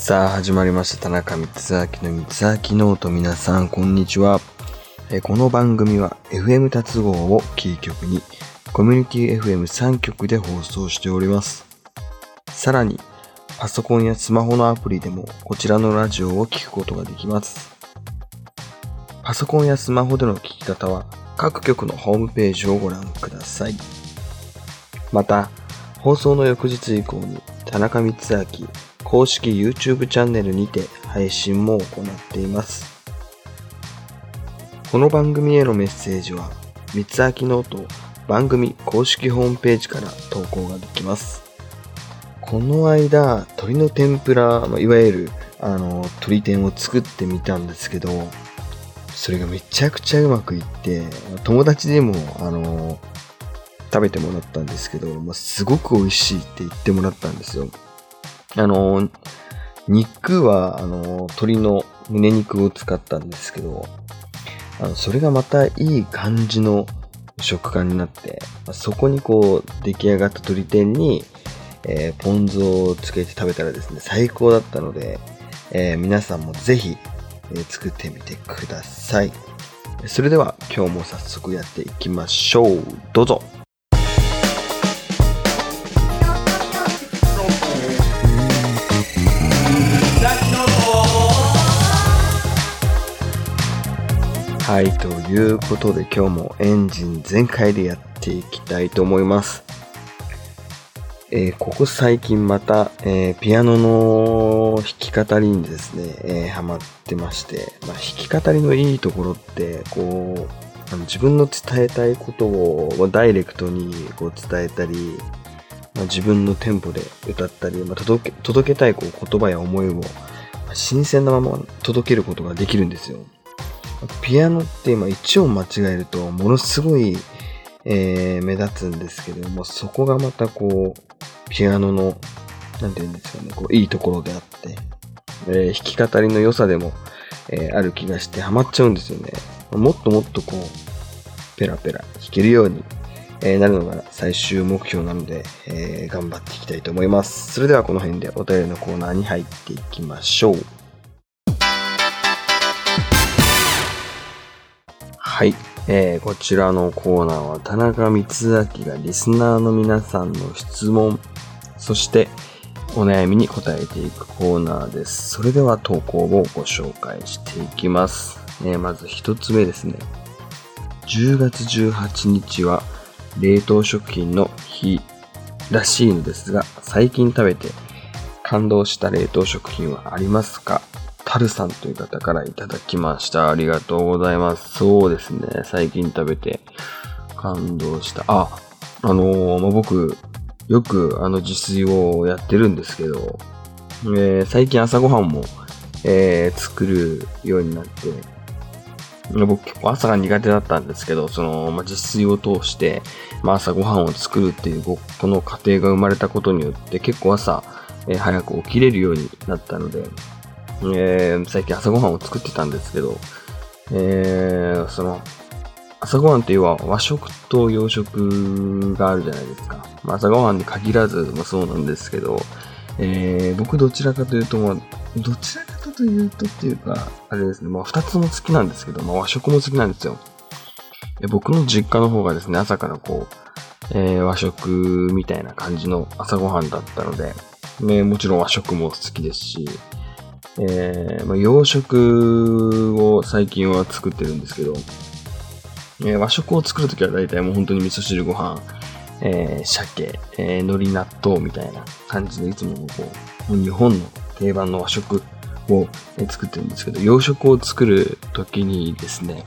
さあ始まりました。田中光秋の光明ノート皆さんこんにちは。えこの番組は FM 達合をキー局にコミュニティ FM3 局で放送しております。さらにパソコンやスマホのアプリでもこちらのラジオを聴くことができます。パソコンやスマホでの聞き方は各局のホームページをご覧ください。また放送の翌日以降に田中光明公式 YouTube チャンネルにて配信も行っていますこの番組へのメッセージは三つ明ノート番組公式ホームページから投稿ができますこの間鶏の天ぷらいわゆるあの鶏天を作ってみたんですけどそれがめちゃくちゃうまくいって友達にもあの食べてもらったんですけど、まあ、すごく美味しいって言ってもらったんですよ。あの、肉は、あの、鶏の胸肉を使ったんですけど、あのそれがまたいい感じの食感になって、そこにこう、出来上がった鶏天に、えー、ポン酢をつけて食べたらですね、最高だったので、えー、皆さんもぜひ、えー、作ってみてください。それでは今日も早速やっていきましょう。どうぞ。はい、ということで今日もエンジン全開でやっていきたいと思います。えー、ここ最近また、えー、ピアノの弾き語りにですね、えー、ハマってまして、まあ、弾き語りのいいところって、こう、あの自分の伝えたいことをダイレクトにこう伝えたり、まあ、自分のテンポで歌ったり、まあ、届け届けたいこう言葉や思いを、まあ、新鮮なまま届けることができるんですよ。ピアノって今1音間違えるとものすごい、えー、目立つんですけども、そこがまたこう、ピアノの、なんて言うんですかね、こう、いいところであって、えー、弾き語りの良さでも、えー、ある気がしてハマっちゃうんですよね。もっともっとこう、ペラペラ弾けるように、え、なるのが最終目標なので、え、頑張っていきたいと思います。それではこの辺でお便りのコーナーに入っていきましょう。はい。えー、こちらのコーナーは田中光明がリスナーの皆さんの質問、そしてお悩みに答えていくコーナーです。それでは投稿をご紹介していきます。えー、まず一つ目ですね。10月18日は冷凍食品の日らしいのですが、最近食べて感動した冷凍食品はありますか？タルさんという方からいただきました。ありがとうございます。そうですね。最近食べて感動した。あ、あのー、まあ、僕、よくあの自炊をやってるんですけど、えー、最近朝ごはんも、えー、作るようになって、僕結構朝が苦手だったんですけど、その、まあ、自炊を通して、まあ、朝ごはんを作るっていう、この過程が生まれたことによって結構朝、えー、早く起きれるようになったので、えー、最近朝ごはんを作ってたんですけど、えー、その、朝ごはんっていうのは和食と洋食があるじゃないですか。まあ、朝ごはんに限らずもそうなんですけど、えー、僕どちらかというと、まあ、どちらかというとっていうか、あれですね、まあ、二つも好きなんですけど、まあ、和食も好きなんですよ。僕の実家の方がですね、朝からこう、えー、和食みたいな感じの朝ごはんだったので、ね、もちろん和食も好きですし、えー、まあ、洋食を最近は作ってるんですけど、えー、和食を作るときは大体もう本当に味噌汁ご飯、えー、鮭、えー、海苔納豆みたいな感じでいつもこう、日本の定番の和食を、え作ってるんですけど、洋食を作るときにですね、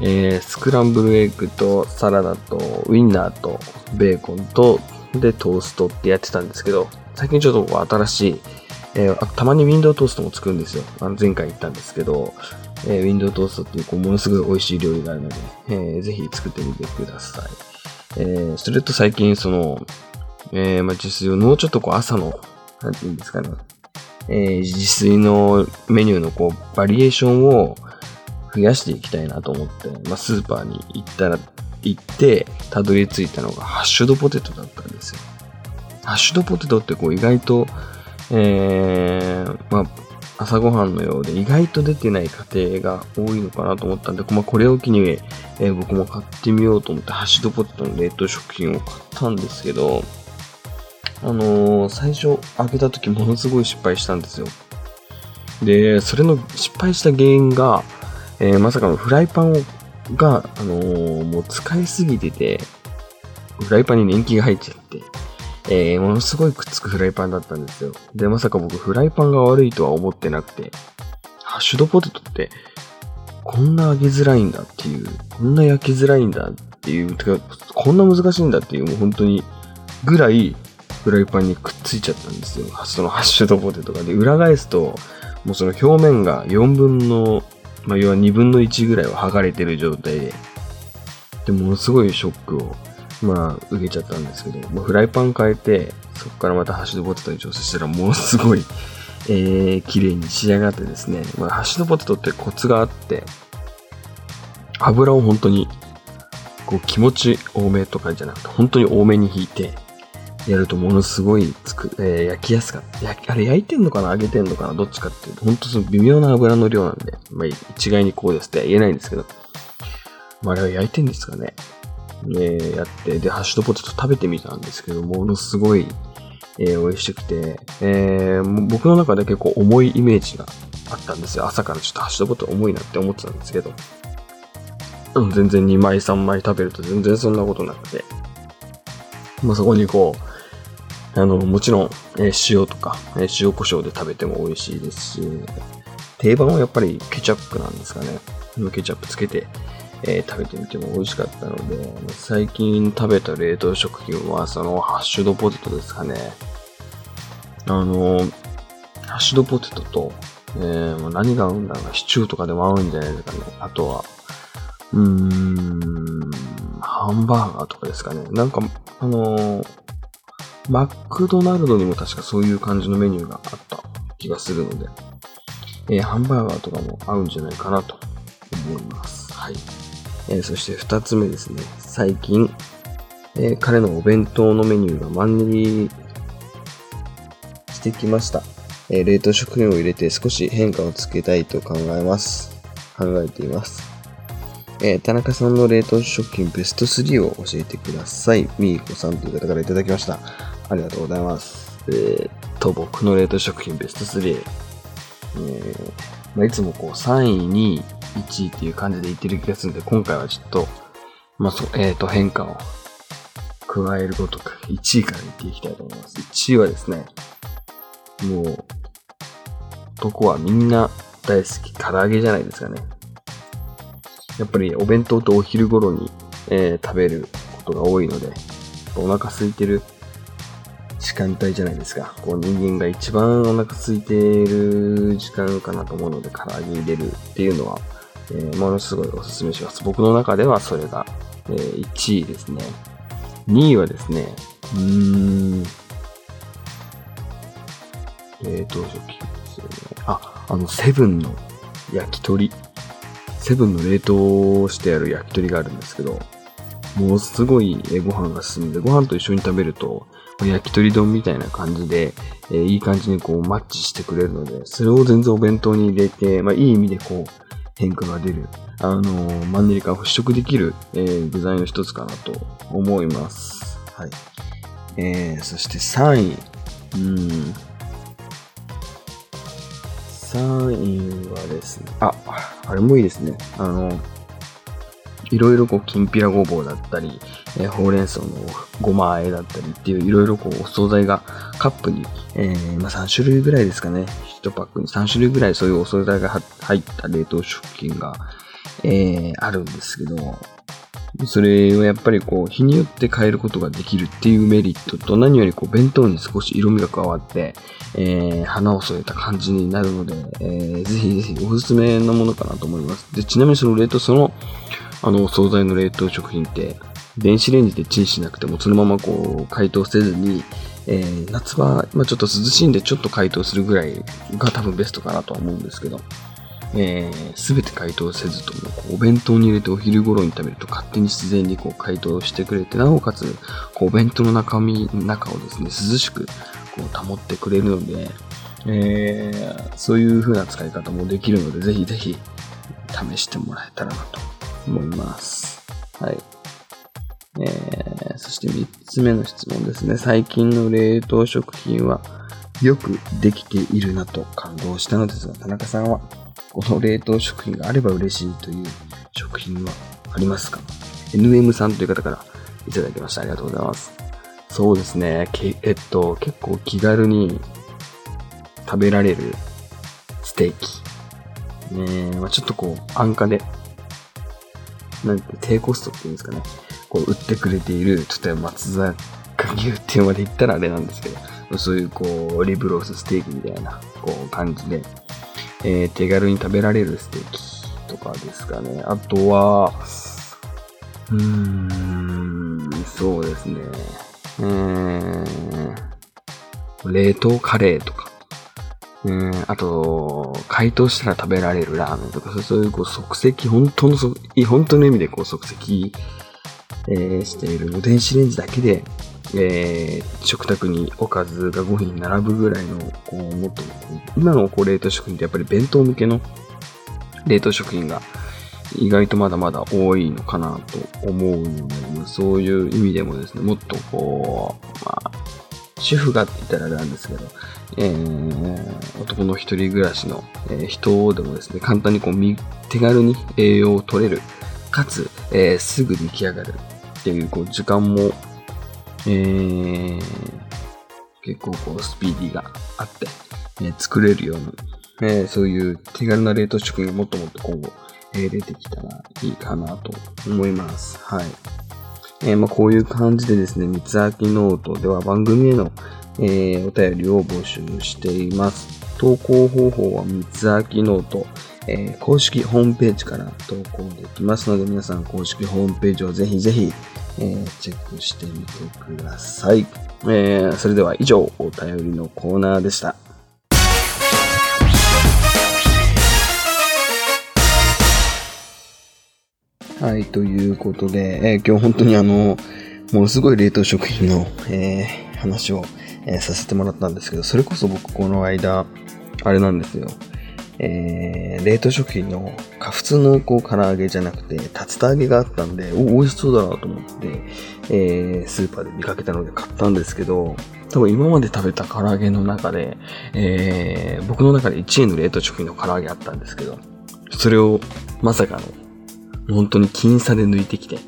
えー、スクランブルエッグとサラダとウインナーとベーコンとでトーストってやってたんですけど、最近ちょっと新しいえー、たまにウィンドウトーストも作るんですよ。あの前回言ったんですけど、えー、ウィンドウトーストっていうこうものすごい美味しい料理があるので、えー、ぜひ作ってみてください。えー、それと最近その、えー、まあ、自炊をもうちょっとこう朝の、なんて言うんですかね、えー、自炊のメニューのこうバリエーションを増やしていきたいなと思って、まあ、スーパーに行ったら、行って、たどり着いたのがハッシュドポテトだったんですよ。ハッシュドポテトってこう意外とえー、朝ごはんのようで意外と出てない家庭が多いのかなと思ったんで、まあ、これを機に、えー、僕も買ってみようと思ってハッシュドポテトの冷凍食品を買ったんですけど、あのー、最初開けた時ものすごい失敗したんですよ。で、それの失敗した原因が、えー、まさかのフライパンが、あのー、もう使いすぎてて、フライパンに年季が入っちゃっ、えー、ものすごいくっつくフライパンだったんですよ。で、まさか僕フライパンが悪いとは思ってなくて、ハッシュドポテトって、こんな揚げづらいんだっていう、こんな焼きづらいんだっていう、てか、こんな難しいんだっていう、もう本当に、ぐらい、フライパンにくっついちゃったんですよ。そのハッシュドポテトが。で、裏返すと、もうその表面が4分の、まあ、要は2分の1ぐらいは剥がれてる状態で、で、ものすごいショックをまあ、受けちゃったんですけど、まあ、フライパン変えて、そこからまたハッシュドポテトに調整したら、ものすごい、えー、綺麗に仕上がってですね、まあ、ハッシュドポテトってコツがあって、油を本当に、こう気持ち多めとかじゃなくて、本当に多めに引いて、やるとものすごいつく、えー、焼きやすかった。あれ焼いてんのかな？揚げてんのかな？どっちかっていうと、本当その微妙な油の量なんで、まあ一概にこうですって言えないんですけど、まああれは焼いてんですかね？えー、やって、で、ハッシュドポテト食べてみたんですけど、ものすごい、えー、美味しくて、えー、僕の中で結構重いイメージがあったんですよ。朝からちょっとハッシュドポテト重いなって思ってたんですけど、全然2枚3枚食べると全然そんなことなくて、まあ、そこにこう、あの、もちろん、えー、塩とか、えー、塩胡椒で食べても美味しいですし、定番はやっぱりケチャップなんですかね。ケチャップつけて、えー、食べてみても美味しかったので、最近食べた冷凍食品はそのハッシュドポテトですかね。あの、ハッシュドポテトと、えー、何が合うんだろうな、シチューとかでも合うんじゃないですかね。あとは、うーん、ハンバーガーとかですかね。なんか、あのー、マクドナルドにも確かそういう感じのメニューがあった気がするので、えー、ハンバーガーとかも合うんじゃないかなと思います。はい。えー、そして二つ目ですね。最近、えー、彼のお弁当のメニューがマンネリしてきました。えー、冷凍食品を入れて少し変化をつけたいと考えます。考えています。え、田中さんの冷凍食品ベスト3を教えてください。みーこさんという方からいただきました。ありがとうございます。えー、と、僕の冷凍食品ベスト3。えーまあ、いつもこう3位に1位っていう感じで言ってる気がするんで、今回はちょっと、まあ、そ、えっ、ー、と、変化を加えるごとく、1位から言っていきたいと思います。1位はですね、もう、男はみんな大好き、唐揚げじゃないですかね。やっぱりお弁当とお昼頃に、えー、食べることが多いので、お腹空いてる時間帯じゃないですか。こう人間が一番お腹空いてる時間かなと思うので、唐揚げ入れるっていうのは、えー、ものすごいお勧めします。僕の中ではそれが、えー、1位ですね。2位はですね、うーん、冷凍食品ですよね。あ、あの、セブンの焼き鳥。セブンの冷凍してある焼き鳥があるんですけど、ものすごいご飯が進んで、ご飯と一緒に食べると、焼き鳥丼みたいな感じで、えー、いい感じにこうマッチしてくれるので、それを全然お弁当に入れて、まあいい意味でこう、変化が出る、あのー、マンネリ感を払拭できる、えー、具材の一つかなと思います。はい。えー、そして3位。うん。3位はですね、あ、あれもいいですね。あの、いろいろこう、きんぴらごぼうだったり、えー、ほうれん草のごま和えだったりっていういろいろこう、お惣菜がカップに、えー、まあ3種類ぐらいですかね。1パックに3種類ぐらいそういうお惣菜が入った冷凍食品が、えー、あるんですけど、それをやっぱりこう、日によって変えることができるっていうメリットと、何よりこう、弁当に少し色味が加わって、えー、花を添えた感じになるので、えー、ぜひぜひおすすめのものかなと思います。で、ちなみにその冷凍、その、あの、お惣菜の冷凍食品って、電子レンジでチンしなくても、そのままこう、解凍せずに、えー、夏場、まあ、ちょっと涼しいんでちょっと解凍するぐらいが多分ベストかなとは思うんですけど、えー、全て解凍せずとも、こうお弁当に入れてお昼頃に食べると勝手に自然にこう解凍してくれて、なおかつ、こうお弁当の中身、中をですね、涼しくこう保ってくれるので、えー、そういう風な使い方もできるので、ぜひぜひ試してもらえたらなと思います。はい。えー、そして3つ目の質問ですね。最近の冷凍食品はよくできているなと感動したのですが、田中さんはこの冷凍食品があれば嬉しいという食品はありますか ?NM さんという方からいただきました。ありがとうございます。そうですね。えっと、結構気軽に食べられるステーキ。ねまあ、ちょっとこう、安価で、なんて低コストっていうんですかね。こう、売ってくれている、例えば松坂牛っていうまで言ったらあれなんですけど、そういうこう、リブロースステーキみたいな、こう、感じで、えー、手軽に食べられるステーキとかですかね。あとは、うーん、そうですね。うーん、冷凍カレーとか。うん、あと、解凍したら食べられるラーメンとか、そういうこう即席、本当の本当の意味でこう即席、えー、している電子レンジだけで、えー、食卓におかずが5品並ぶぐらいの、こう、もっと、今のこう冷凍食品ってやっぱり弁当向けの冷凍食品が意外とまだまだ多いのかなと思うので、そういう意味でもですね、もっとこう、まあ、主婦がって言ったらあれなんですけど、えー、男の一人暮らしの、えー、人でもですね、簡単にこう手軽に栄養を取れる、かつ、えー、すぐ出来上がるっていう、こう、時間も、えー、結構こう、スピーディーがあって、えー、作れるように、えー、そういう手軽な冷凍食品がもっともっと今後、えー、出てきたらいいかなと思います。はい。えー、まあ、こういう感じでですね、三つ秋ノートでは番組への、えー、お便りを募集しています。投稿方法は三つ秋ノート、えー、公式ホームページから投稿できますので、皆さん公式ホームページをぜひぜひ、えー、チェックしてみてください。えー、それでは以上、お便りのコーナーでした。はい、ということで、えー、今日本当にあの、ものすごい冷凍食品の、えー、話を、えー、させてもらったんですけど、それこそ僕この間、あれなんですよ。えー、冷凍食品の、か普通のこう唐揚げじゃなくて、竜田揚げがあったんで、お、美味しそうだなと思って、えー、スーパーで見かけたので買ったんですけど、多分今まで食べた唐揚げの中で、えー、僕の中で1位の冷凍食品の唐揚げあったんですけど、それをまさかの、本当に僅差で抜いてきて、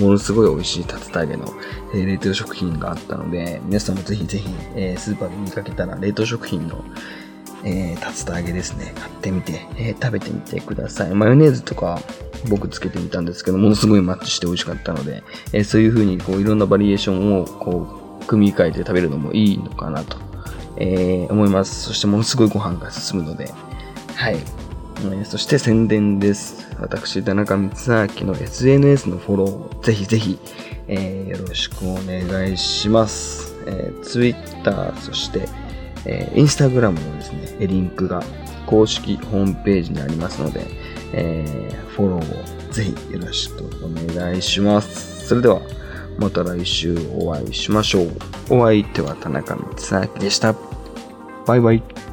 ものすごい美味しい竜田揚げの、え、冷凍食品があったので、皆さんもぜひぜひ、え、スーパーで見かけたら冷凍食品の、えー、竜田揚げですね、買ってみて、えー、食べてみてください。マヨネーズとか僕つけてみたんですけど、ものすごいマッチして美味しかったので、えー、そういう風にこういろんなバリエーションをこう組み替えて食べるのもいいのかなと、え、思います。そしてものすごいご飯が進むので、はい。えそして宣伝です。私、田中光明の SNS のフォロー、ぜひぜひ、え、よろしくお願いします。え、Twitter、そして、えー、Instagram のですね、リンクが公式ホームページにありますので、えー、フォローをぜひよろしくお願いします。それでは、また来週お会いしましょう。お相手は田中光明でした。バイバイ。